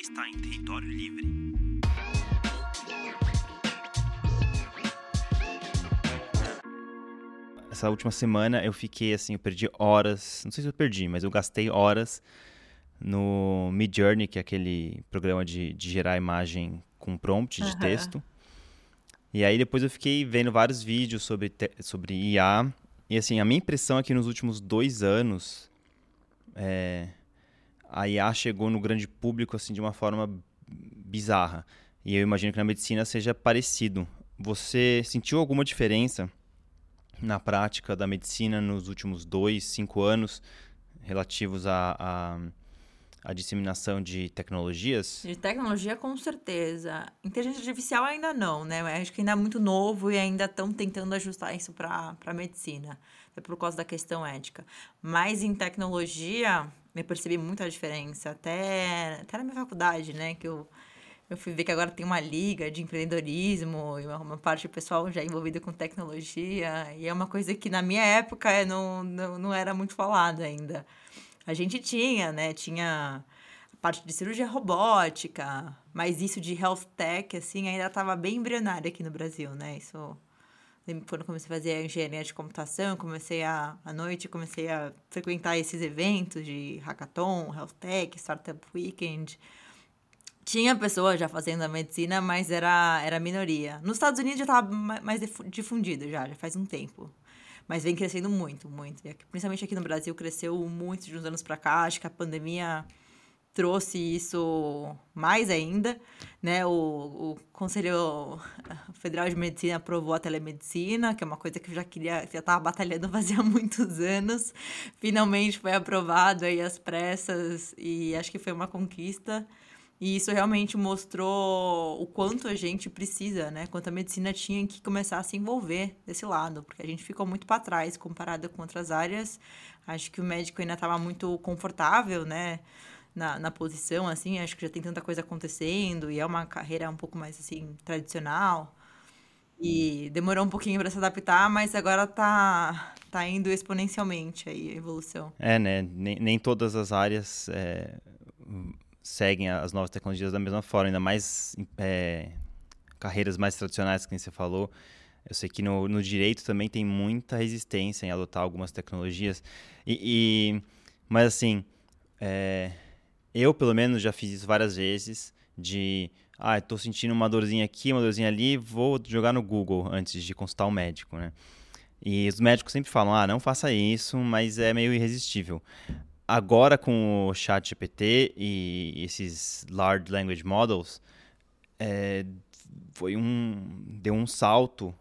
está em território livre. Essa última semana eu fiquei assim, eu perdi horas, não sei se eu perdi, mas eu gastei horas no Midjourney, que é aquele programa de, de gerar imagem com prompt de uhum. texto. E aí depois eu fiquei vendo vários vídeos sobre, sobre IA. E assim, a minha impressão é que nos últimos dois anos é, a IA chegou no grande público assim de uma forma bizarra. E eu imagino que na medicina seja parecido. Você sentiu alguma diferença na prática da medicina nos últimos dois, cinco anos relativos a, a, a disseminação de tecnologias? De tecnologia, com certeza. Inteligência artificial ainda não, né? Acho que ainda é muito novo e ainda estão tentando ajustar isso para a medicina, é por causa da questão ética. Mas em tecnologia, eu percebi muita diferença, até, até na minha faculdade, né? Que eu, eu fui ver que agora tem uma liga de empreendedorismo e uma, uma parte do pessoal já envolvida com tecnologia. E é uma coisa que na minha época não, não, não era muito falada ainda. A gente tinha, né? Tinha parte de cirurgia robótica, mas isso de health tech, assim, ainda estava bem embrionário aqui no Brasil, né? Isso quando comecei a fazer a engenharia de computação, comecei a, à noite, comecei a frequentar esses eventos de hackathon, health tech, startup weekend. Tinha pessoas já fazendo a medicina, mas era, era minoria. Nos Estados Unidos já estava mais difundido já, já faz um tempo. Mas vem crescendo muito, muito. E aqui, principalmente aqui no Brasil, cresceu muito de uns anos para cá. Acho que a pandemia trouxe isso mais ainda, né? O, o Conselho Federal de Medicina aprovou a telemedicina, que é uma coisa que eu já queria, já estava batalhando fazia muitos anos. Finalmente foi aprovado aí às pressas e acho que foi uma conquista. E isso realmente mostrou o quanto a gente precisa, né? Quanto a medicina tinha que começar a se envolver desse lado, porque a gente ficou muito para trás comparado com outras áreas. Acho que o médico ainda estava muito confortável, né? Na, na posição, assim, acho que já tem tanta coisa acontecendo e é uma carreira um pouco mais, assim, tradicional. E demorou um pouquinho para se adaptar, mas agora tá, tá indo exponencialmente aí a evolução. É, né? Nem, nem todas as áreas é, seguem as novas tecnologias da mesma forma, ainda mais é, carreiras mais tradicionais, que você falou. Eu sei que no, no, direito também tem muita resistência em adotar algumas tecnologias. E, e mas assim, é, eu pelo menos já fiz isso várias vezes de ah, estou sentindo uma dorzinha aqui, uma dorzinha ali, vou jogar no Google antes de consultar o um médico, né? E os médicos sempre falam, ah, não faça isso, mas é meio irresistível agora com o chat GPT e esses large language models, é, foi um deu um salto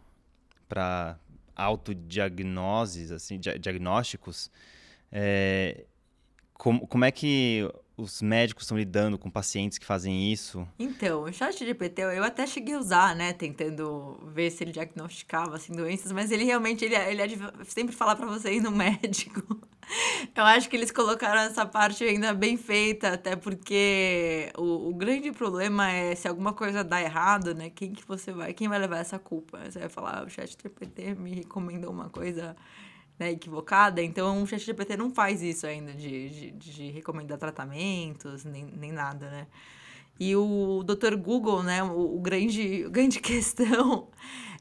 para autodiagnoses, assim, diagnósticos. É, como, como é que os médicos estão lidando com pacientes que fazem isso? Então, o chat GPT eu até cheguei a usar, né, tentando ver se ele diagnosticava assim doenças, mas ele realmente ele, ele é de sempre falar para você ir no médico. Eu acho que eles colocaram essa parte ainda bem feita, até porque o, o grande problema é se alguma coisa dá errado, né? Quem que você vai, quem vai levar essa culpa? Você vai falar, ah, o chat GPT me recomendou uma coisa né, equivocada, então o ChatGPT não faz isso ainda de, de, de, recomendar tratamentos, nem, nem nada, né? E o Dr. Google, né, o, o grande, a grande questão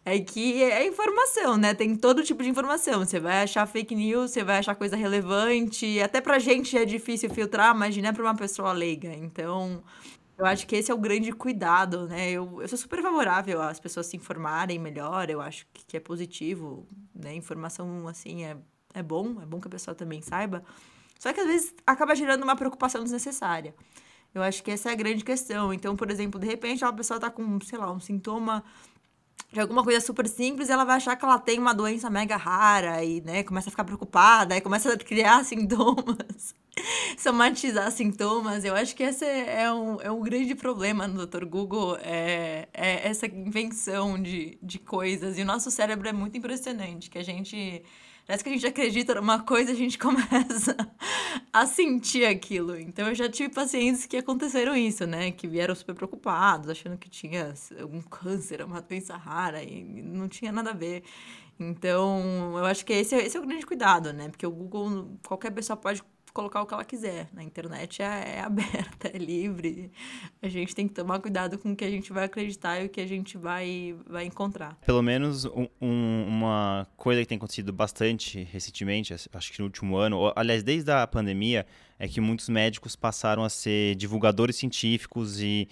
é que é informação, né? Tem todo tipo de informação. Você vai achar fake news, você vai achar coisa relevante. Até pra gente é difícil filtrar, imagina pra uma pessoa leiga. Então, eu acho que esse é o grande cuidado, né? Eu, eu sou super favorável às pessoas se informarem melhor, eu acho que, que é positivo, né? Informação, assim, é, é bom, é bom que a pessoa também saiba. Só que às vezes acaba gerando uma preocupação desnecessária. Eu acho que essa é a grande questão. Então, por exemplo, de repente a pessoa tá com, sei lá, um sintoma de alguma coisa super simples, ela vai achar que ela tem uma doença mega rara e, né, começa a ficar preocupada, e começa a criar sintomas, somatizar sintomas. Eu acho que esse é um, é um grande problema no Dr. Google, é, é essa invenção de, de coisas. E o nosso cérebro é muito impressionante, que a gente Parece que a gente acredita numa coisa, a gente começa a sentir aquilo. Então eu já tive pacientes que aconteceram isso, né? Que vieram super preocupados, achando que tinha algum câncer, uma doença rara, e não tinha nada a ver. Então, eu acho que esse, é, esse é o grande cuidado, né? Porque o Google, qualquer pessoa pode colocar o que ela quiser. Na internet é, é aberta, é livre. A gente tem que tomar cuidado com o que a gente vai acreditar e o que a gente vai, vai encontrar. Pelo menos um, um, uma coisa que tem acontecido bastante recentemente, acho que no último ano, aliás, desde a pandemia, é que muitos médicos passaram a ser divulgadores científicos e,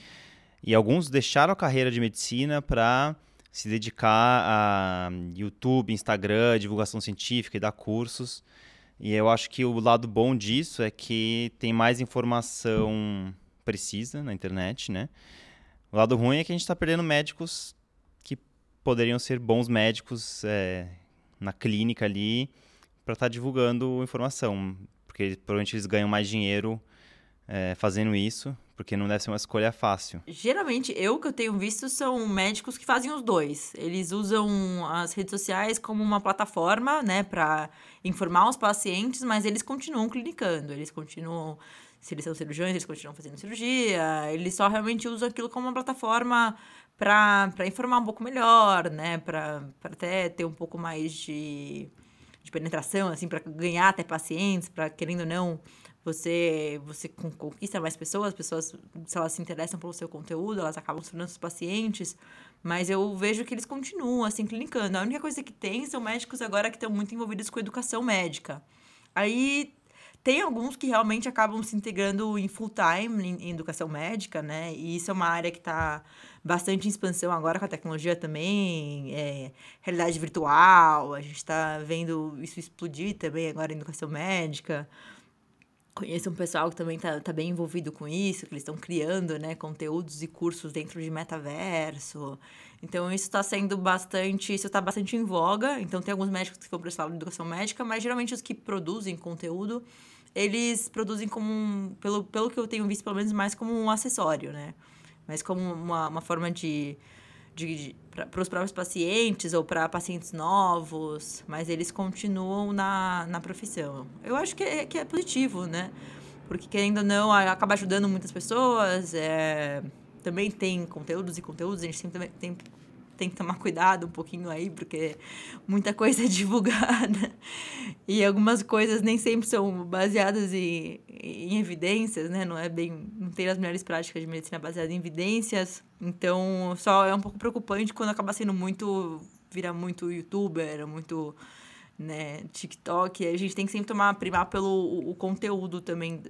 e alguns deixaram a carreira de medicina para se dedicar a YouTube, Instagram, divulgação científica e dar cursos. E eu acho que o lado bom disso é que tem mais informação precisa na internet, né? O lado ruim é que a gente está perdendo médicos que poderiam ser bons médicos é, na clínica ali para estar tá divulgando informação, porque provavelmente eles ganham mais dinheiro é, fazendo isso porque não deve ser uma escolha fácil. Geralmente, eu que eu tenho visto são médicos que fazem os dois. Eles usam as redes sociais como uma plataforma, né, para informar os pacientes, mas eles continuam clinicando, eles continuam se eles são cirurgiões, eles continuam fazendo cirurgia, eles só realmente usam aquilo como uma plataforma para informar um pouco melhor, né? Para até ter um pouco mais de, de penetração, assim, para ganhar até pacientes, para querendo ou não você você conquista mais pessoas, as pessoas, se elas se interessam pelo seu conteúdo, elas acabam se tornando os pacientes, mas eu vejo que eles continuam, assim, clinicando. A única coisa que tem são médicos agora que estão muito envolvidos com educação médica. Aí tem alguns que realmente acabam se integrando em full time em educação médica, né? E isso é uma área que está bastante em expansão agora com a tecnologia também, é, realidade virtual, a gente está vendo isso explodir também agora em educação médica conheço um pessoal que também está tá bem envolvido com isso, que eles estão criando né, conteúdos e cursos dentro de metaverso. Então, isso está sendo bastante. Isso está bastante em voga. Então, tem alguns médicos que vão para esse lado de educação médica, mas geralmente os que produzem conteúdo, eles produzem como. Um, pelo, pelo que eu tenho visto, pelo menos mais como um acessório, né? Mas como uma, uma forma de para os próprios pacientes ou para pacientes novos, mas eles continuam na, na profissão. Eu acho que é, que é positivo, né? Porque, querendo ou não, acaba ajudando muitas pessoas. É, também tem conteúdos e conteúdos, a gente sempre tem tem que tomar cuidado um pouquinho aí, porque muita coisa é divulgada. E algumas coisas nem sempre são baseadas em, em evidências, né? Não é bem. Não tem as melhores práticas de medicina baseadas em evidências. Então, só é um pouco preocupante quando acaba sendo muito. vira muito youtuber, muito. Né, TikTok, a gente tem que sempre tomar primar pelo o, o conteúdo também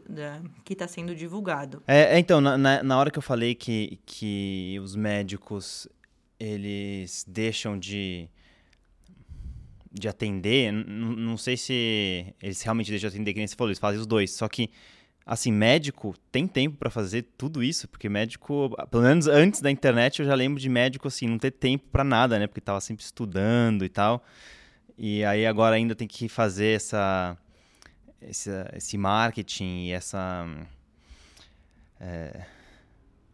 que está sendo divulgado. É, é então, na, na hora que eu falei que, que os médicos eles deixam de de atender, não sei se eles realmente deixam de atender, que nem você falou, eles fazem os dois, só que assim, médico tem tempo para fazer tudo isso, porque médico, pelo menos antes da internet, eu já lembro de médico assim, não ter tempo para nada, né? Porque tava sempre estudando e tal. E aí agora ainda tem que fazer essa esse, esse marketing e essa é,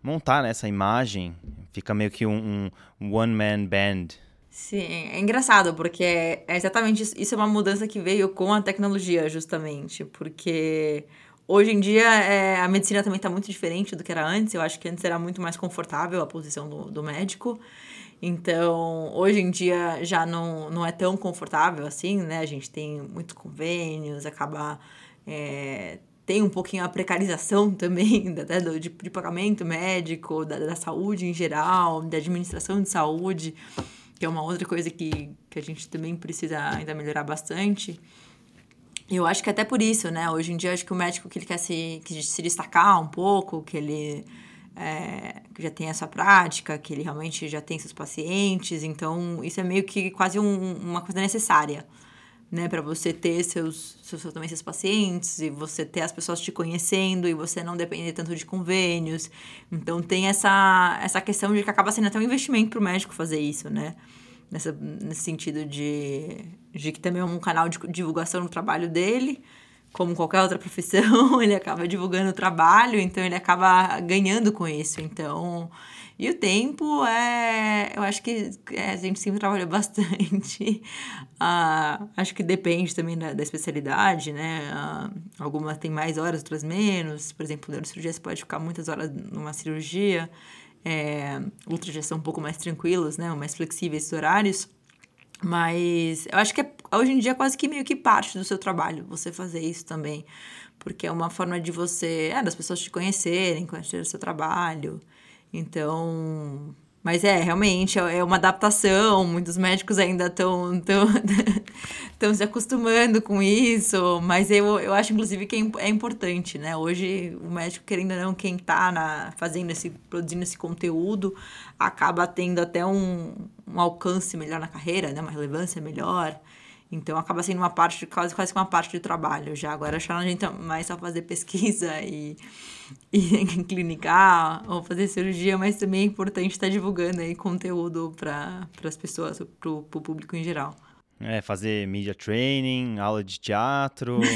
montar né, essa imagem. Fica meio que um, um one-man band. Sim, é engraçado, porque é exatamente isso, isso é uma mudança que veio com a tecnologia, justamente. Porque hoje em dia é, a medicina também está muito diferente do que era antes. Eu acho que antes era muito mais confortável a posição do, do médico. Então, hoje em dia já não, não é tão confortável assim, né? A gente tem muitos convênios, acaba é, tem um pouquinho a precarização também da, da, de, de pagamento médico, da, da saúde em geral, da administração de saúde, que é uma outra coisa que, que a gente também precisa ainda melhorar bastante. Eu acho que até por isso, né? Hoje em dia, acho que o médico que ele quer se, que se destacar um pouco, que ele é, que já tem essa prática, que ele realmente já tem seus pacientes, então isso é meio que quase um, uma coisa necessária né, para você ter seus, seus também seus pacientes e você ter as pessoas te conhecendo e você não depender tanto de convênios. Então tem essa essa questão de que acaba sendo até um investimento para o médico fazer isso, né? Nessa, nesse sentido de, de que também é um canal de divulgação do trabalho dele, como qualquer outra profissão, ele acaba divulgando o trabalho, então ele acaba ganhando com isso. Então, e o tempo é. Eu acho que é, a gente sempre trabalha bastante. Uh, acho que depende também da, da especialidade, né? Uh, algumas tem mais horas, outras menos. Por exemplo, neurocirurgia você pode ficar muitas horas numa cirurgia. É, outras já são um pouco mais tranquilas, né? Mais flexíveis os horários. Mas eu acho que é, hoje em dia é quase que meio que parte do seu trabalho você fazer isso também porque é uma forma de você, é, das pessoas te conhecerem, conhecer o seu trabalho. Então, mas é, realmente, é, é uma adaptação. Muitos médicos ainda estão tão, tão se acostumando com isso. Mas eu, eu acho, inclusive, que é, é importante, né? Hoje, o médico, querendo ou não, quem está fazendo esse, produzindo esse conteúdo, acaba tendo até um, um alcance melhor na carreira, né? Uma relevância melhor. Então acaba sendo uma parte, quase, quase uma parte do trabalho já. Agora a gente mais só fazer pesquisa e, e clinicar ou fazer cirurgia, mas também é importante estar divulgando aí conteúdo para as pessoas, para o público em geral. É, fazer media training, aula de teatro.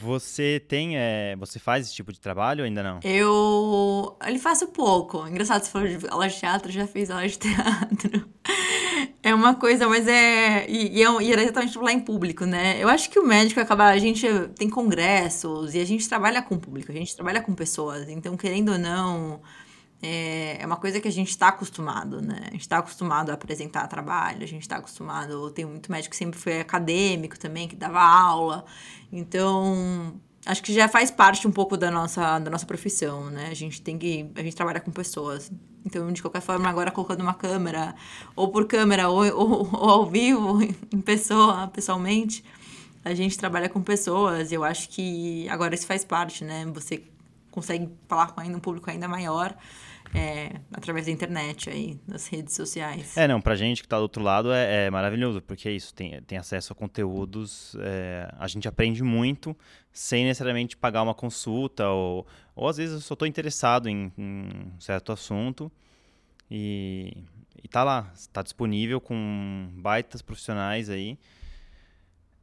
Você tem, é, você faz esse tipo de trabalho ou ainda não? Eu, ele faço pouco. Engraçado, se for de aula de teatro, já fiz aula de teatro. É uma coisa, mas é. E, e, é, e era exatamente lá em público, né? Eu acho que o médico acaba. A gente tem congressos e a gente trabalha com público, a gente trabalha com pessoas. Então, querendo ou não, é, é uma coisa que a gente está acostumado, né? A gente está acostumado a apresentar trabalho, a gente está acostumado. Tem muito médico que sempre foi acadêmico também, que dava aula. Então, acho que já faz parte um pouco da nossa, da nossa profissão, né? A gente tem que. A gente trabalha com pessoas. Então, de qualquer forma, agora colocando uma câmera, ou por câmera, ou, ou, ou ao vivo, em pessoa, pessoalmente, a gente trabalha com pessoas. E eu acho que agora isso faz parte, né? Você consegue falar com ainda um público ainda maior é, através da internet aí, das redes sociais. É, não, pra gente que tá do outro lado é, é maravilhoso, porque é isso, tem, tem acesso a conteúdos, é, a gente aprende muito sem necessariamente pagar uma consulta, ou, ou às vezes eu só tô interessado em, em um certo assunto e, e tá lá, está disponível com baitas profissionais aí.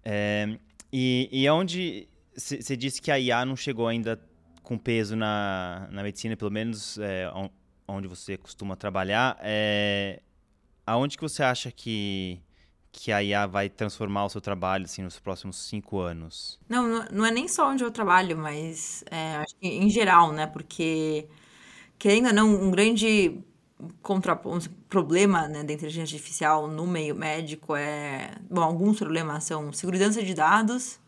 É, e, e onde você disse que a IA não chegou ainda com peso na, na medicina, pelo menos é, onde você costuma trabalhar, é, aonde que você acha que, que a IA vai transformar o seu trabalho assim, nos próximos cinco anos? Não, não é nem só onde eu trabalho, mas é, em geral, né? Porque, querendo ou não, um grande contra, um problema né, da inteligência artificial no meio médico é... Bom, alguns problemas são segurança de dados,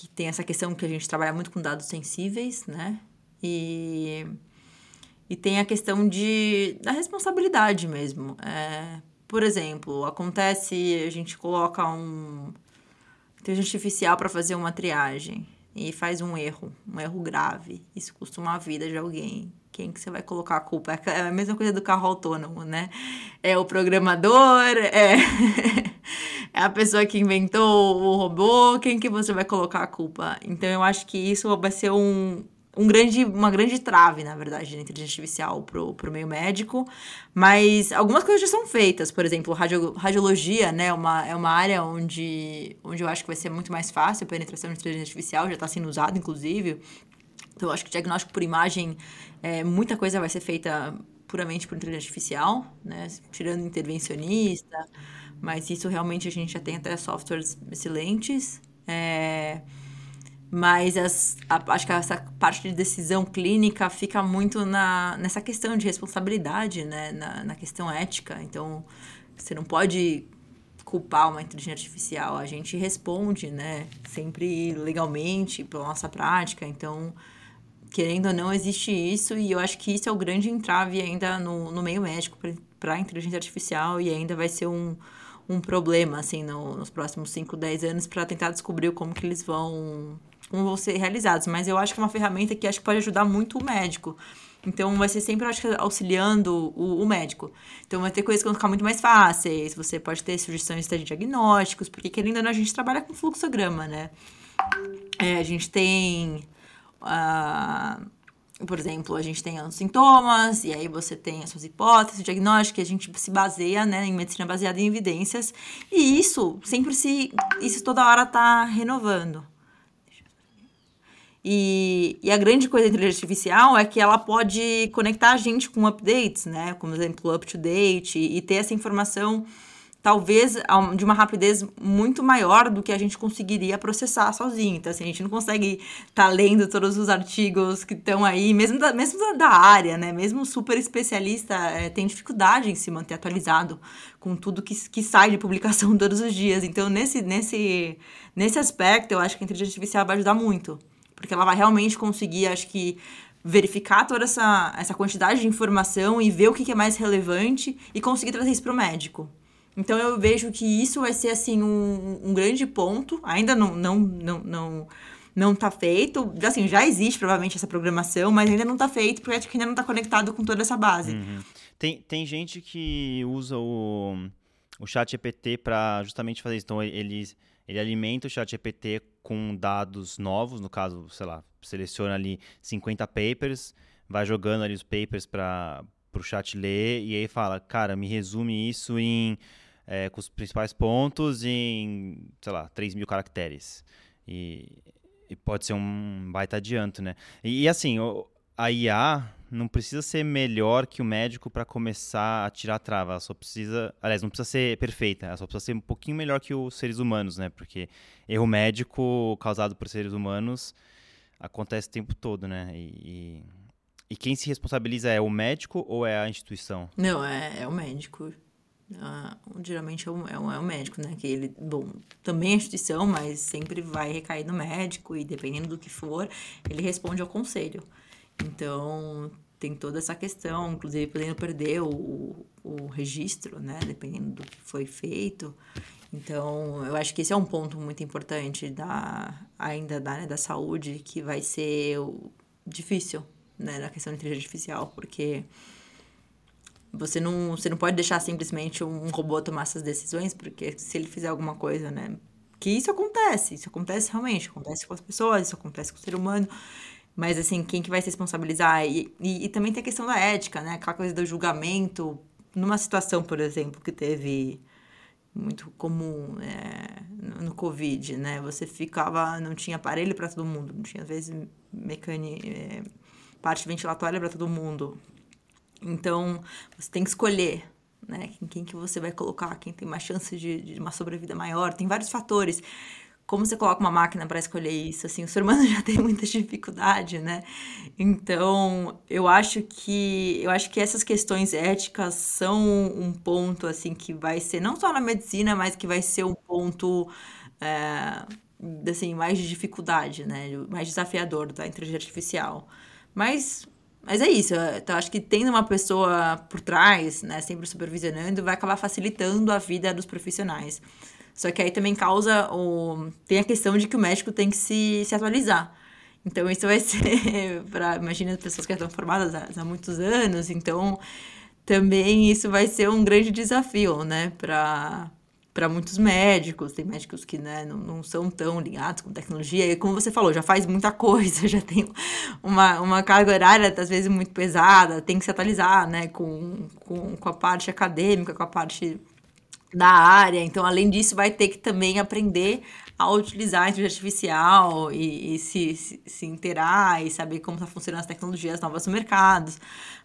que tem essa questão que a gente trabalha muito com dados sensíveis, né? E, e tem a questão de, da responsabilidade mesmo. É, por exemplo, acontece, a gente coloca um inteligência artificial para fazer uma triagem e faz um erro, um erro grave. Isso custa uma vida de alguém. Quem que você vai colocar a culpa? É a mesma coisa do carro autônomo, né? É o programador, é é a pessoa que inventou o robô, quem que você vai colocar a culpa? Então eu acho que isso vai ser um, um grande, uma grande trave, na verdade, da inteligência artificial pro, pro meio médico. Mas algumas coisas já são feitas. Por exemplo, radio, radiologia, né? Uma, é uma área onde, onde eu acho que vai ser muito mais fácil a penetração de inteligência artificial, já está sendo usado, inclusive. Então, eu acho que diagnóstico por imagem, é, muita coisa vai ser feita puramente por inteligência artificial, né? Tirando intervencionista mas isso realmente a gente já tem até softwares excelentes. É, mas as, a, acho que essa parte de decisão clínica fica muito na, nessa questão de responsabilidade, né? na, na questão ética. Então, você não pode culpar uma inteligência artificial. A gente responde, né? Sempre legalmente pela nossa prática. Então, querendo ou não, existe isso. E eu acho que isso é o grande entrave ainda no, no meio médico para a inteligência artificial. E ainda vai ser um, um problema, assim, no, nos próximos 5, 10 anos para tentar descobrir como que eles vão, como vão ser realizados. Mas eu acho que é uma ferramenta que acho que pode ajudar muito o médico. Então, vai ser sempre, acho que, auxiliando o, o, médico. Então, vai ter coisas que vão ficar muito mais fáceis. Você pode ter sugestões de diagnósticos, porque, querendo ou não, a gente trabalha com fluxograma, né? É, a gente tem... Uh, por exemplo, a gente tem os sintomas, e aí você tem as suas hipóteses, diagnóstico, a gente se baseia né, em medicina baseada em evidências, e isso sempre se. Isso toda hora está renovando. E, e, a grande coisa da inteligência artificial é que ela pode conectar a gente com updates, né? Como, por exemplo, up to date, e ter essa informação talvez de uma rapidez muito maior do que a gente conseguiria processar sozinho. Então, assim, a gente não consegue estar tá lendo todos os artigos que estão aí, mesmo da, mesmo da área, né? Mesmo super especialista é, tem dificuldade em se manter atualizado com tudo que, que sai de publicação todos os dias. Então, nesse, nesse, nesse aspecto, eu acho que a inteligência artificial vai ajudar muito. Porque ela vai realmente conseguir, acho que, verificar toda essa, essa quantidade de informação e ver o que, que é mais relevante e conseguir trazer isso para o médico. Então eu vejo que isso vai ser assim um, um grande ponto. Ainda não não não não não está feito. Assim, já existe provavelmente essa programação, mas ainda não está feito porque acho que ainda não está conectado com toda essa base. Uhum. Tem, tem gente que usa o, o chat EPT para justamente fazer isso. Então ele, ele alimenta o chat EPT com dados novos, no caso, sei lá, seleciona ali 50 papers, vai jogando ali os papers para o chat ler e aí fala, cara, me resume isso em é, com os principais pontos em, sei lá, 3 mil caracteres. E, e, pode ser um baita adianto, né? E, e assim, a IA não precisa ser melhor que o médico para começar a tirar a trava. Ela só precisa. Aliás, não precisa ser perfeita. Ela só precisa ser um pouquinho melhor que os seres humanos, né? Porque erro médico causado por seres humanos acontece o tempo todo, né? E, e, quem se responsabiliza é o médico ou é a instituição? Não, é, é o médico. Ah, geralmente é o, é, o, é o médico, né? Que ele, bom, também é instituição, mas sempre vai recair no médico e dependendo do que for, ele responde ao conselho. Então, tem toda essa questão, inclusive podendo perder o, o registro, né? Dependendo do que foi feito. Então, eu acho que esse é um ponto muito importante da, ainda da, né, da saúde, que vai ser difícil, né? Na questão da inteligência artificial, porque você não, você não pode deixar simplesmente um robô tomar essas decisões, porque se ele fizer alguma coisa, né? Que isso acontece, isso acontece realmente, acontece com as pessoas, isso acontece com o ser humano. Mas, assim, quem que vai se responsabilizar? E, e, e também tem a questão da ética, né? Aquela coisa do julgamento. Numa situação, por exemplo, que teve muito comum é, no, no Covid, né? Você ficava, não tinha aparelho para todo mundo, não tinha às vezes mecânica, é, parte ventilatória para todo mundo. Então, você tem que escolher, né? Quem, quem que você vai colocar, quem tem mais chance de, de uma sobrevida maior. Tem vários fatores. Como você coloca uma máquina para escolher isso? Assim, o ser humano já tem muita dificuldade, né? Então, eu acho que eu acho que essas questões éticas são um ponto assim que vai ser não só na medicina, mas que vai ser um ponto é, assim mais de dificuldade, né? Mais desafiador da inteligência artificial. Mas mas é isso, então acho que tendo uma pessoa por trás, né, sempre supervisionando, vai acabar facilitando a vida dos profissionais. Só que aí também causa o. Tem a questão de que o médico tem que se, se atualizar. Então isso vai ser para imagina as pessoas que já estão formadas há, há, muitos anos, então também isso vai ser um grande desafio, né, para para muitos médicos, tem médicos que né, não, não são tão ligados com tecnologia, e como você falou, já faz muita coisa, já tem uma, uma carga horária, às vezes, muito pesada, tem que se atualizar né, com, com, com a parte acadêmica, com a parte da área. Então, além disso, vai ter que também aprender a utilizar a inteligência artificial e, e se, se, se inteirar e saber como está funcionando as tecnologias novas no mercado.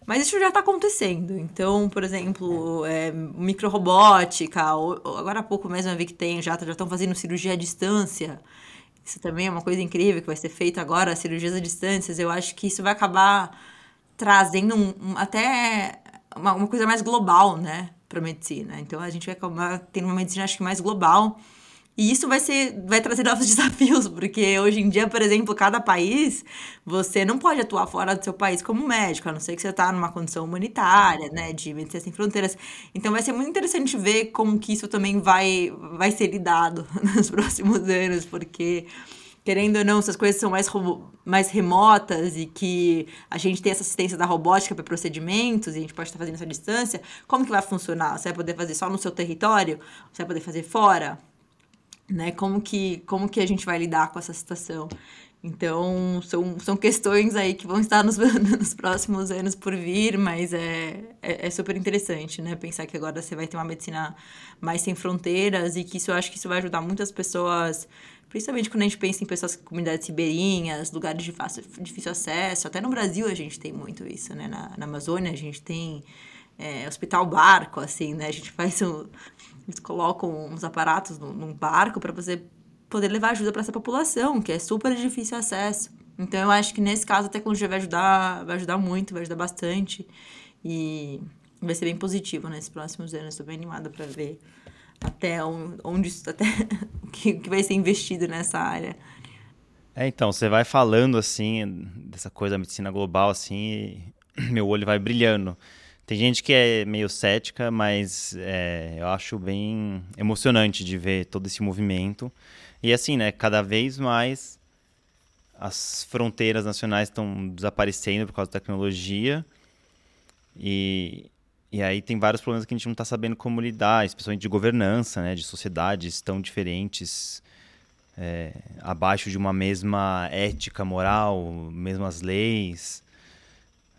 Mas isso já está acontecendo. Então, por exemplo, é, microrobótica, agora há pouco mesmo eu vi que tem, já estão fazendo cirurgia à distância. Isso também é uma coisa incrível que vai ser feita agora, cirurgias à distância. Eu acho que isso vai acabar trazendo um, um, até uma, uma coisa mais global, né, para medicina. Então a gente vai tendo uma medicina acho que mais global e isso vai ser, vai trazer novos desafios, porque hoje em dia, por exemplo, cada país, você não pode atuar fora do seu país como médico, a não ser que você está numa condição humanitária, né, de medicina sem fronteiras. Então vai ser muito interessante ver como que isso também vai, vai ser lidado nos próximos anos, porque querendo ou não, essas coisas são mais, mais remotas e que a gente tem essa assistência da robótica para procedimentos e a gente pode estar fazendo essa distância, como que vai funcionar? Você vai poder fazer só no seu território? Você vai poder fazer fora? Né? Como que, como que a gente vai lidar com essa situação? Então, são, são questões aí que vão estar nos, nos próximos anos por vir, mas é, é, é, super interessante, né? Pensar que agora você vai ter uma medicina mais sem fronteiras e que isso eu acho que isso vai ajudar muitas pessoas, principalmente quando a gente pensa em pessoas com comunidades ribeirinhas, lugares de fácil, difícil acesso. Até no Brasil a gente tem muito isso, né? Na, na Amazônia a gente tem é, hospital barco, assim, né? A gente faz um, eles colocam uns aparatos num, num barco para você poder levar ajuda para essa população, que é super difícil acesso. Então eu acho que nesse caso a tecnologia vai ajudar, vai ajudar muito, vai ajudar bastante e vai ser bem positivo nesses próximos anos. Estou bem animada para ver até onde, até o que, que vai ser investido nessa área. É, então, você vai falando assim, dessa coisa da medicina global, assim, meu olho vai brilhando. Tem gente que é meio cética, mas é, eu acho bem emocionante de ver todo esse movimento. E assim, né, cada vez mais as fronteiras nacionais estão desaparecendo por causa da tecnologia. E, e aí tem vários problemas que a gente não está sabendo como lidar, especialmente de governança, né, de sociedades tão diferentes, é, abaixo de uma mesma ética moral, mesmas leis.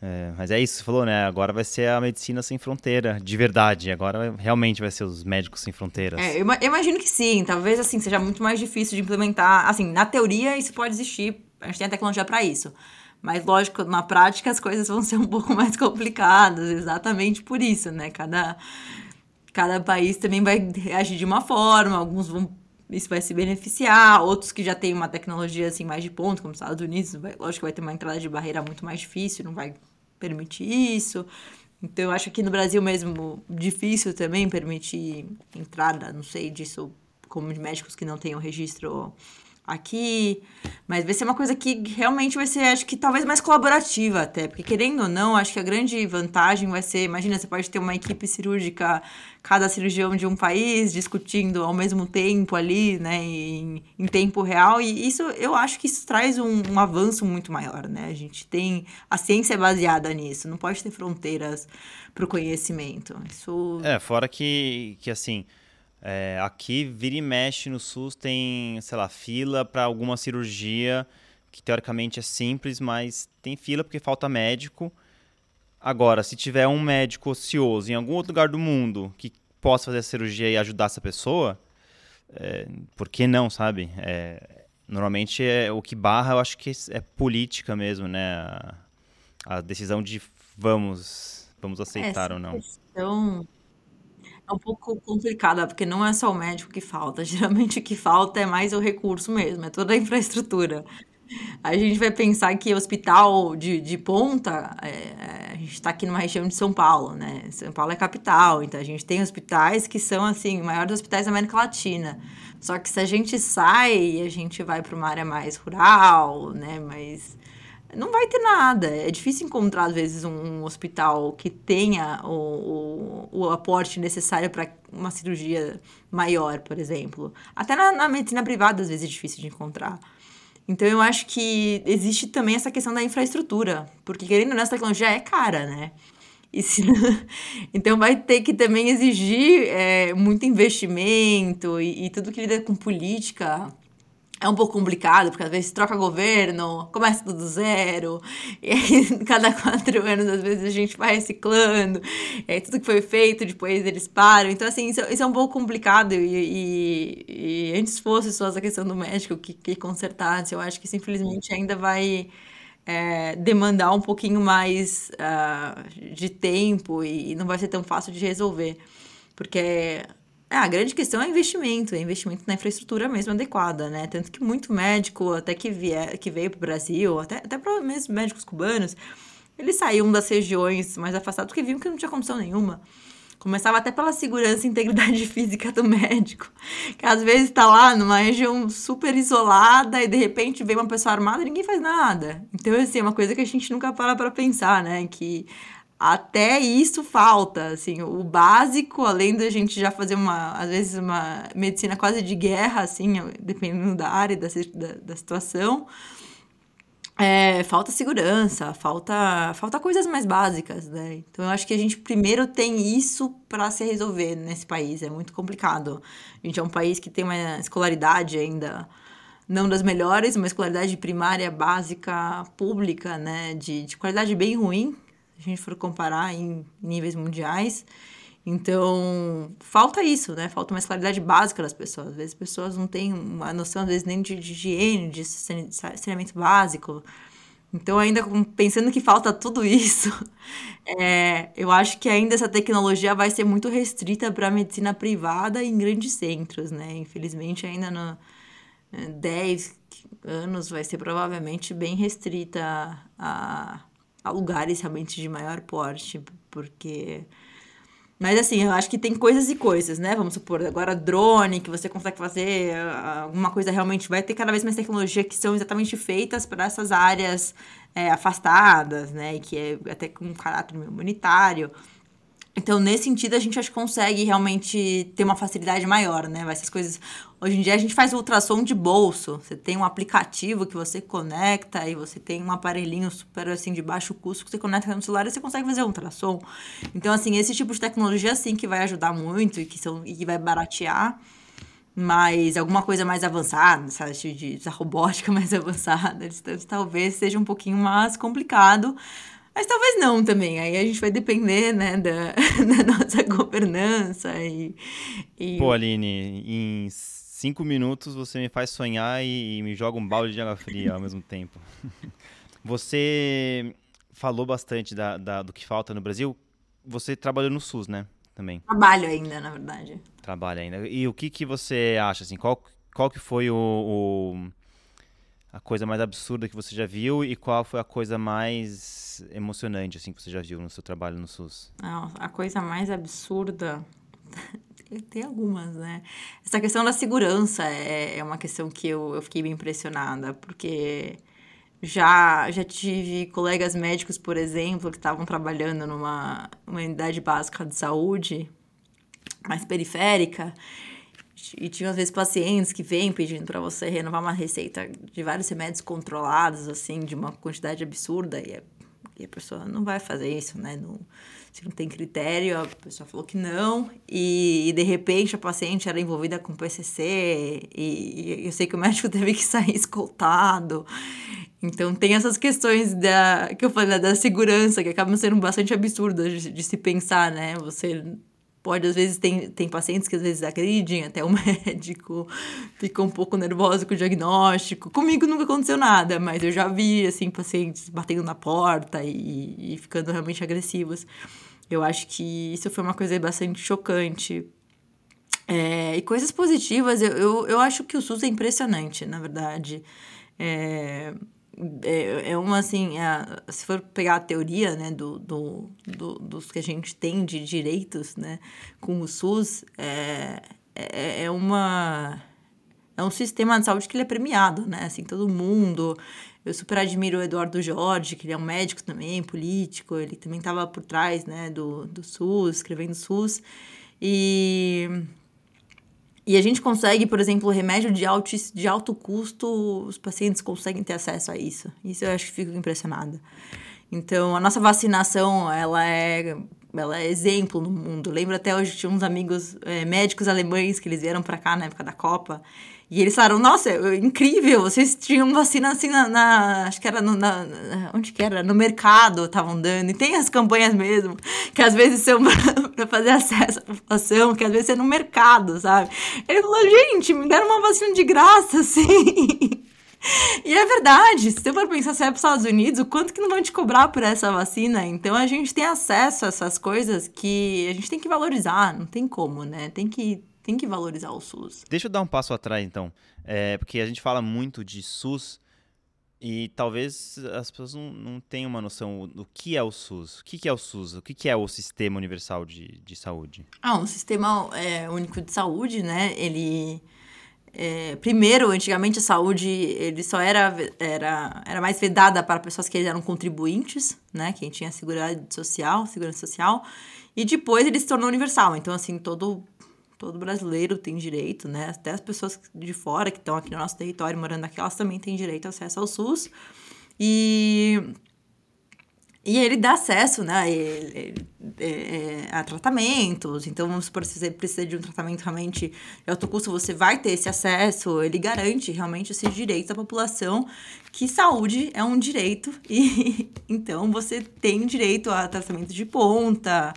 É, mas é isso, você falou, né? Agora vai ser a medicina sem fronteira, de verdade. Agora realmente vai ser os médicos sem fronteiras. É, eu imagino que sim. Talvez assim seja muito mais difícil de implementar. Assim, na teoria isso pode existir. A gente tem a tecnologia para isso. Mas, lógico, na prática as coisas vão ser um pouco mais complicadas, exatamente por isso, né? Cada, cada país também vai reagir de uma forma, alguns vão. Isso vai se beneficiar, outros que já têm uma tecnologia assim mais de ponto, como os Estados Unidos, vai, lógico que vai ter uma entrada de barreira muito mais difícil, não vai permitir isso. Então, eu acho que no Brasil mesmo, difícil também permitir entrada, não sei, disso, como de médicos que não tenham registro aqui. Mas vai ser uma coisa que realmente vai ser, acho que talvez mais colaborativa até. Porque querendo ou não, acho que a grande vantagem vai ser, imagina, você pode ter uma equipe cirúrgica, cada cirurgião de um país, discutindo ao mesmo tempo ali, né, em, em tempo real. E isso, eu acho que isso traz um, um avanço muito maior, né? A gente tem, a ciência é baseada nisso, não pode ter fronteiras para o conhecimento. Isso... É, fora que, que assim é, aqui, vira e mexe no SUS, tem, sei lá, fila para alguma cirurgia que teoricamente é simples, mas tem fila porque falta médico. Agora, se tiver um médico ocioso em algum outro lugar do mundo que possa fazer a cirurgia e ajudar essa pessoa, é, por que não, sabe? É, normalmente é, o que barra, eu acho que é política mesmo, né? A, a decisão de vamos, vamos aceitar ou não. Questão é um pouco complicada, porque não é só o médico que falta. Geralmente o que falta é mais o recurso mesmo, é toda a infraestrutura. A gente vai pensar que hospital de, de ponta, é, a gente está aqui numa região de São Paulo, né? São Paulo é capital, então a gente tem hospitais que são, assim, maiores hospitais da América Latina. Só que se a gente sai e a gente vai para uma área mais rural, né? Mais não vai ter nada. É difícil encontrar, às vezes, um, hospital que tenha o, o, o aporte necessário para uma cirurgia maior, por exemplo. Até na, na, medicina privada, às vezes, é difícil de encontrar. Então, eu acho que existe também essa questão da infraestrutura. Porque, querendo ou não, essa tecnologia é cara, né? Se... então, vai ter que também exigir é, muito investimento e, e tudo que lida com política é um pouco complicado, porque às vezes troca governo, começa tudo do zero, e aí cada quatro anos, às vezes, a gente vai reciclando, e aí tudo que foi feito, depois eles param. Então, assim, isso, isso é um pouco complicado, e, e, e, antes fosse só essa questão do médico que, que consertasse, eu acho que isso, infelizmente, ainda vai é, demandar um pouquinho mais uh, de tempo, e, e não vai ser tão fácil de resolver. Porque é, a grande questão é investimento, é investimento na infraestrutura mesmo adequada, né? Tanto que muito médico, até que, vier, que veio para o Brasil, até, até para mesmo médicos cubanos, eles saíam das regiões mais afastadas porque viam que não tinha condição nenhuma. Começava até pela segurança e integridade física do médico, que às vezes está lá numa região super isolada e de repente vem uma pessoa armada e ninguém faz nada. Então, assim, é uma coisa que a gente nunca para para pensar, né? Que até isso falta, assim, o básico, além da gente já fazer uma, às vezes, uma medicina quase de guerra, assim, dependendo da área, da, da, da situação, é, falta segurança, falta, falta coisas mais básicas, né? Então, eu acho que a gente primeiro tem isso para se resolver nesse país, é muito complicado. A gente é um país que tem uma escolaridade ainda não das melhores, uma escolaridade primária, básica, pública, né, de, de qualidade bem ruim, a gente for comparar em níveis mundiais. Então, falta isso, né? Falta uma esclaridade básica das pessoas. Às vezes, as pessoas não têm uma noção, às vezes, nem de, de higiene, de saneamento básico. Então, ainda pensando que falta tudo isso, é, eu acho que ainda essa tecnologia vai ser muito restrita para a medicina privada em grandes centros, né? Infelizmente, ainda no 10 é, anos vai ser provavelmente bem restrita a, a lugares realmente de maior porte, porque mas assim, eu acho que tem coisas e coisas, né? Vamos supor, agora drone, que você consegue fazer ah, alguma coisa realmente. Vai ter cada vez mais tecnologia que são exatamente feitas para essas áreas é, afastadas, né? E que é até com um caráter humanitário. Então, nesse sentido, a gente acho que consegue realmente ter uma facilidade maior, né? Essas coisas. Hoje em dia a gente faz ultrassom de bolso. Você tem um aplicativo que você conecta e você tem um aparelhinho super assim de baixo custo que você conecta no celular e você consegue fazer um ultrassom. Então, assim, esse tipo de tecnologia sim que vai ajudar muito e que, são, e que vai baratear. Mas alguma coisa mais avançada, sabe, de, de robótica mais avançada, talvez seja um pouquinho mais complicado. Mas talvez não também. Aí a gente vai depender, né, da, da nossa governança e, e... Pô, Aline, em cinco minutos você me faz sonhar e, e me joga um balde de água fria ao mesmo tempo. Você falou bastante da, da, do que falta no Brasil. Você trabalhou no SUS, né? Também. Trabalho ainda, na verdade. Trabalho ainda. E o que, que você acha, assim, qual, qual que foi o, o a coisa mais absurda que você já viu e qual foi a coisa mais emocionante assim que você já viu no seu trabalho no SUS? a coisa mais absurda tem algumas, né? Essa questão da segurança é, é uma questão que eu, eu fiquei bem impressionada, porque já, já tive colegas médicos, por exemplo, que estavam trabalhando numa uma unidade básica de saúde mais periférica e tinha às vezes pacientes que vêm pedindo para você renovar uma receita de vários remédios controlados, assim, de uma quantidade absurda, e a, e a pessoa não vai fazer isso, né? Não, se não tem critério, a pessoa falou que não, e, e de repente a paciente era envolvida com PCC, e, e, eu sei que o médico teve que sair escoltado. Então tem essas questões da que eu falei da segurança que acabam sendo bastante absurdas de, de se pensar, né? Você pode, às vezes, tem, tem pacientes que às vezes agridem até o médico, ficam um pouco nervosos com o diagnóstico. Comigo nunca aconteceu nada, mas eu já vi, assim, pacientes batendo na porta e, e ficando realmente agressivos. Eu acho que isso foi uma coisa bastante chocante. É, e coisas positivas, eu, eu, eu acho que o SUS é impressionante, na verdade. É, é, é uma assim, é, se for pegar a teoria, né, do, do, do, dos que a gente tem de direitos, né, com o SUS, é, é, é uma é um sistema de saúde que ele é premiado, né, assim, todo mundo, eu super admiro o Eduardo Jorge, que ele é um médico também, político, ele também estava por trás, né, do, do SUS, escrevendo SUS, e e a gente consegue, por exemplo, remédio de alto, de alto custo, os pacientes conseguem ter acesso a isso. Isso eu acho que fico impressionada. Então, a nossa vacinação, ela é, ela é exemplo no mundo. Lembro até hoje tinha uns amigos é, médicos alemães que eles vieram para cá na época da Copa e eles falaram, nossa, é incrível, vocês tinham vacina assim na, na acho que era no, na, onde que era? No mercado estavam dando, e tem as campanhas mesmo, que às vezes são para fazer acesso à população, que às vezes é no mercado, sabe? Ele falou, gente, me deram uma vacina de graça, assim. E é verdade, se você for pensar se é para os Estados Unidos, o quanto que não vão te cobrar por essa vacina? Então a gente tem acesso a essas coisas que a gente tem que valorizar, não tem como, né? Tem que tem que valorizar o SUS. Deixa eu dar um passo atrás, então. É, porque a gente fala muito de SUS e talvez as pessoas não, não tenham uma noção do que é o SUS. O que, que é o SUS? O que, que é o Sistema Universal de, de Saúde? Ah, um Sistema é, Único de Saúde, né? Ele... É, primeiro, antigamente a saúde ele só era, era, era mais vedada para pessoas que eram contribuintes, né? Quem tinha segurança social, segurança social. E depois ele se tornou universal. Então, assim, todo todo brasileiro tem direito, né? Até as pessoas de fora que estão aqui no nosso território morando aqui, elas também têm direito ao acesso ao SUS. E, e ele dá acesso, né? Ele, ele, é, a tratamentos. Então, vamos supor, se você precisa de um tratamento realmente de alto custo, você vai ter esse acesso. Ele garante realmente esse direito à população, que saúde é um direito. E então, você tem direito a tratamento de ponta,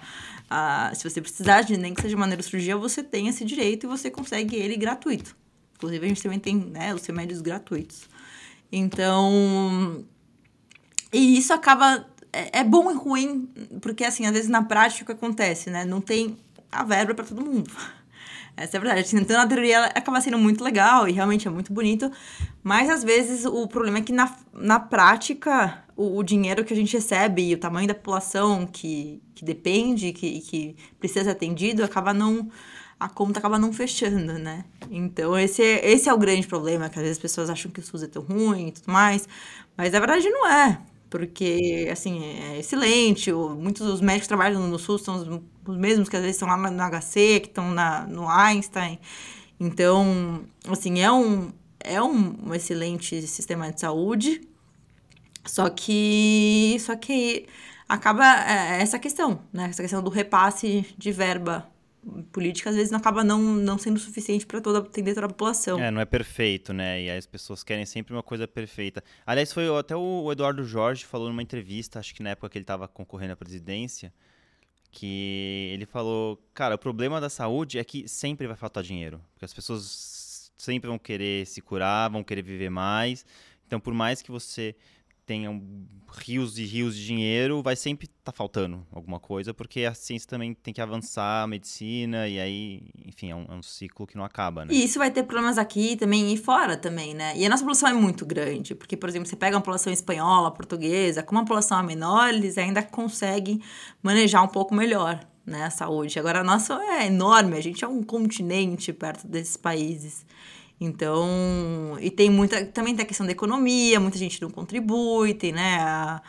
se você precisar de nem que seja de maneira cirurgia, você tem esse direito e você consegue ele gratuito. Inclusive, a gente também tem né, os remédios gratuitos. Então, E isso acaba. É, é bom e ruim, porque assim, às vezes na prática o que acontece, né? Não tem a verba para todo mundo. Essa é a verdade. Assim, então, na teoria, acaba sendo muito legal e realmente é muito bonito. Mas, às vezes, o problema é que, na, na prática, o, o dinheiro que a gente recebe e o tamanho da população que, que depende, que, que precisa ser atendido, acaba não... A conta acaba não fechando, né? Então, esse é, esse é o grande problema, que às vezes as pessoas acham que o SUS é tão ruim e tudo mais. Mas, na verdade, não é porque, assim, é excelente. Muitos dos médicos que trabalham no SUS são os, os mesmos que às vezes estão lá no HC, que estão na, no Einstein. Então, assim, é um, é um excelente sistema de saúde, só que, só que acaba é, essa questão, né? Essa questão do repasse de verba política às vezes não acaba não, não sendo suficiente para toda atender toda a população. É, não é perfeito, né? E as pessoas querem sempre uma coisa perfeita. Aliás, foi até o Eduardo Jorge falou numa entrevista, acho que na época que ele estava concorrendo à presidência, que ele falou, cara, o problema da saúde é que sempre vai faltar dinheiro, porque as pessoas sempre vão querer se curar, vão querer viver mais. Então, por mais que você tenham rios e rios de dinheiro, vai sempre estar tá faltando alguma coisa, porque a ciência também tem que avançar, a medicina, e aí, enfim, é um, é um, ciclo que não acaba, né? E isso vai ter problemas aqui também e fora também, né? E a nossa população é muito grande, porque, por exemplo, você pega uma população espanhola, portuguesa, como a população é menor, eles ainda conseguem manejar um pouco melhor, né, a saúde. Agora, a nossa é enorme, a gente é um continente perto desses países. Então, e tem muita. Também tem a questão da economia, muita gente não contribui, tem, né? A,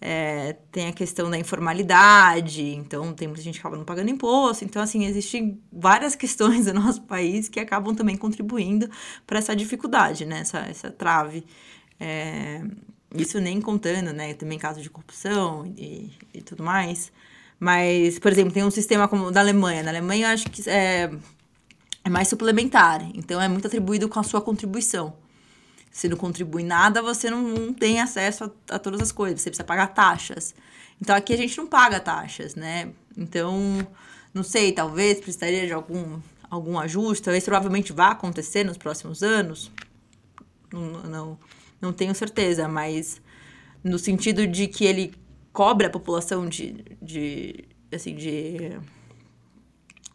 é, tem a questão da informalidade, então tem muita gente que acaba não pagando imposto. Então, assim, existem várias questões do nosso país que acabam também contribuindo para essa dificuldade, né? Essa, essa trave. É, isso nem contando, né? Também casos de corrupção e, e tudo mais. Mas, por exemplo, tem um sistema como o da Alemanha. Na Alemanha, eu acho que é, é mais suplementar. Então é muito atribuído com a sua contribuição. Se não contribui nada, você não, não tem acesso a, a, todas as coisas, você precisa pagar taxas. Então aqui a gente não paga taxas, né? Então, não sei, talvez precisaria de algum, algum ajuste, talvez provavelmente vá acontecer nos próximos anos. Não, não, não tenho certeza, mas no sentido de que ele cobre a população de, de assim, de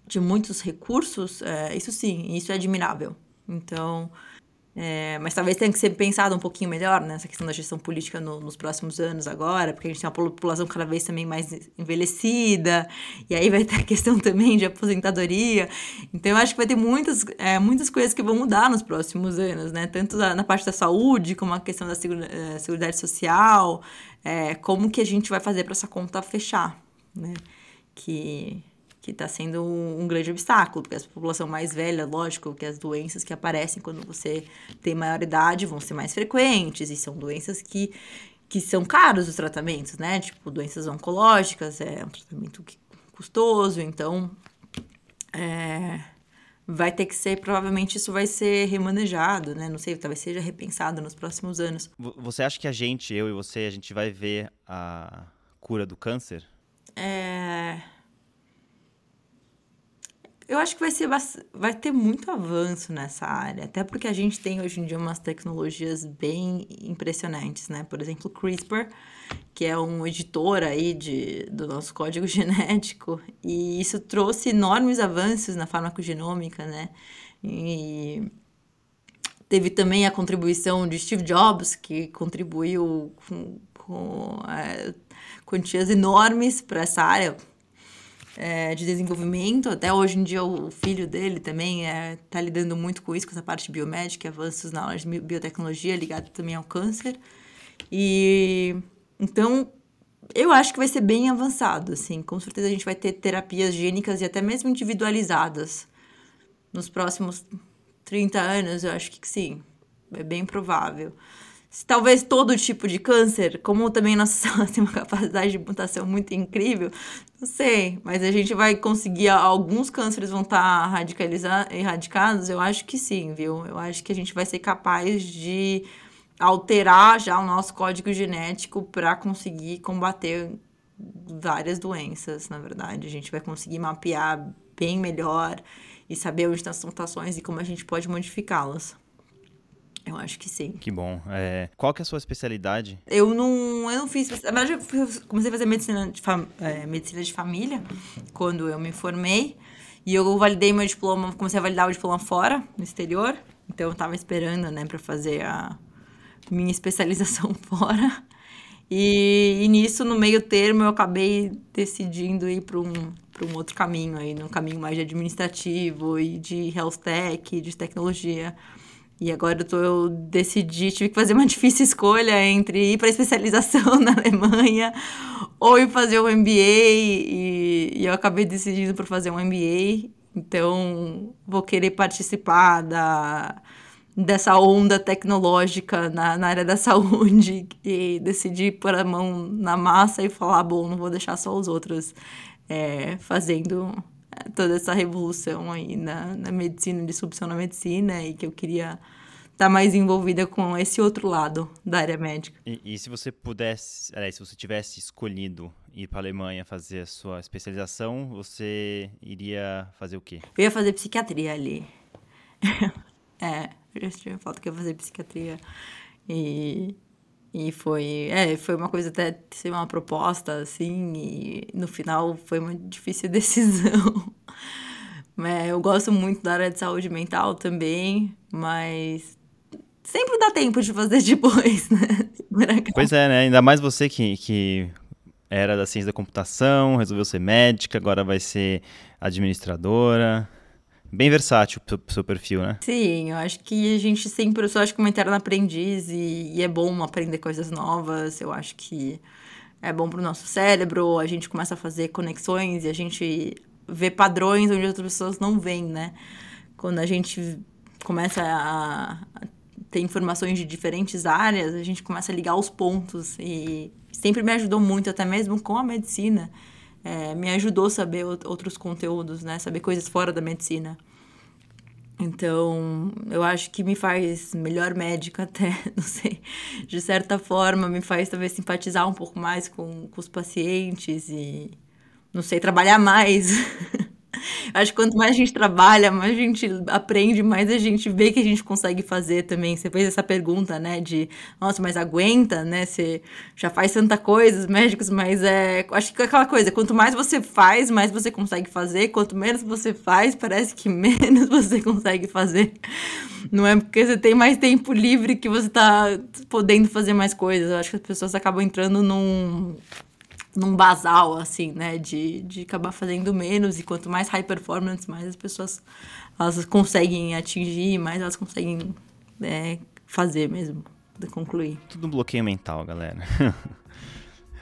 de muitos recursos, é, isso sim, isso é admirável. Então, é, mas talvez tenha que ser pensado um pouquinho melhor nessa questão da gestão política no, nos próximos anos agora, porque a gente tem uma população cada vez também mais envelhecida, e aí vai ter a questão também de aposentadoria. Então eu acho que vai ter muitas, é, muitas coisas que vão mudar nos próximos anos, né? Tanto na, na parte da saúde, como a questão da segura, é, seguridade social, é, como que a gente vai fazer para essa conta fechar, né? Que que está sendo um, grande obstáculo, porque a população mais velha, lógico, que as doenças que aparecem quando você tem maior idade vão ser mais frequentes, e são doenças que, que são caros os tratamentos, né? Tipo, doenças oncológicas, é um tratamento custoso, então é, vai ter que ser, provavelmente isso vai ser remanejado, né? Não sei, talvez seja repensado nos próximos anos. Você acha que a gente, eu e você, a gente vai ver a cura do câncer? É eu acho que vai, ser, vai ter muito avanço nessa área, até porque a gente tem hoje em dia umas tecnologias bem impressionantes, né? Por exemplo, CRISPR, que é um editor aí de, do nosso código genético, e isso trouxe enormes avanços na farmacogenômica, né? E teve também a contribuição de Steve Jobs, que contribuiu com, com é, quantias enormes para essa área, é, de desenvolvimento. Até hoje em dia, o filho dele também está é, tá lidando muito com isso, com essa parte biomédica, avanços na área de biotecnologia ligado também ao câncer. E então, eu acho que vai ser bem avançado, assim. Com certeza a gente vai ter terapias gênicas e até mesmo individualizadas nos próximos 30 anos, eu acho que sim. É bem provável talvez todo tipo de câncer, como também nossa célula tem uma capacidade de mutação muito incrível, não sei, mas a gente vai conseguir, alguns cânceres vão estar radicalizados, erradicados, eu acho que sim, viu? Eu acho que a gente vai ser capaz de alterar já o nosso código genético para conseguir combater várias doenças, na verdade. A gente vai conseguir mapear bem melhor e saber onde estão as mutações e como a gente pode modificá-las. Eu acho que sim. Que bom. É, qual que é a sua especialidade? Eu não, eu não fiz. Na verdade, eu comecei a fazer medicina de, fam, é, medicina de família quando eu me formei. E eu validei meu diploma, comecei a validar o diploma fora, no exterior. Então eu tava esperando, né, para fazer a minha especialização fora. E, e, nisso, no meio termo, eu acabei decidindo ir para um, um outro caminho, aí, num caminho mais de administrativo e de health tech, de tecnologia. E agora eu, tô, eu decidi, tive que fazer uma difícil escolha entre ir para especialização na Alemanha ou ir fazer um MBA. E, e eu acabei decidindo por fazer um MBA. Então, vou querer participar da, dessa onda tecnológica na, na área da saúde e decidi pôr a mão na massa e falar: bom, não vou deixar só os outros é, fazendo toda essa revolução aí na, na medicina, disrupção na medicina, e que eu queria estar tá mais envolvida com esse outro lado da área médica. E, e se você pudesse, aliás, se você tivesse escolhido ir para a Alemanha fazer a sua especialização, você iria fazer o quê? Eu ia fazer psiquiatria ali. é, eu já tinha falado que eu ia fazer psiquiatria. E e foi, é, foi uma coisa até ser uma proposta, assim, e no final foi uma difícil decisão. é, eu gosto muito da área de saúde mental também, mas sempre dá tempo de fazer depois, né? Pois é, né? Ainda mais você que, que era da ciência da computação, resolveu ser médica, agora vai ser administradora. Bem versátil o seu perfil, né? Sim, eu acho que a gente sempre, eu só acho que uma eterna aprendiz e, e é bom aprender coisas novas, eu acho que é bom para o nosso cérebro, a gente começa a fazer conexões e a gente vê padrões onde outras pessoas não veem, né? Quando a gente começa a ter informações de diferentes áreas, a gente começa a ligar os pontos e sempre me ajudou muito, até mesmo com a medicina é, me ajudou a saber outros conteúdos, né? Saber coisas fora da medicina. Então, eu acho que me faz melhor médica até, não sei, de certa forma, me faz talvez simpatizar um pouco mais com, com os pacientes e, não sei, trabalhar mais. Acho que quanto mais a gente trabalha, mais a gente aprende, mais a gente vê que a gente consegue fazer também. Você fez essa pergunta, né? De, nossa, mas aguenta, né? Você já faz tanta coisa, os médicos, mas é. Acho que é aquela coisa, quanto mais você faz, mais você consegue fazer. Quanto menos você faz, parece que menos você consegue fazer. Não é porque você tem mais tempo livre que você tá podendo fazer mais coisas. Eu acho que as pessoas acabam entrando num num basal, assim, né? De, de acabar fazendo menos. E quanto mais high performance, mais as pessoas elas conseguem atingir, mais elas conseguem é, fazer mesmo, concluir. Tudo bloqueio mental, galera.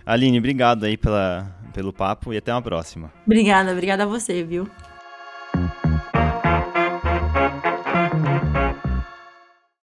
Aline, obrigado aí pela, pelo papo e até uma próxima. Obrigada, obrigada a você, viu?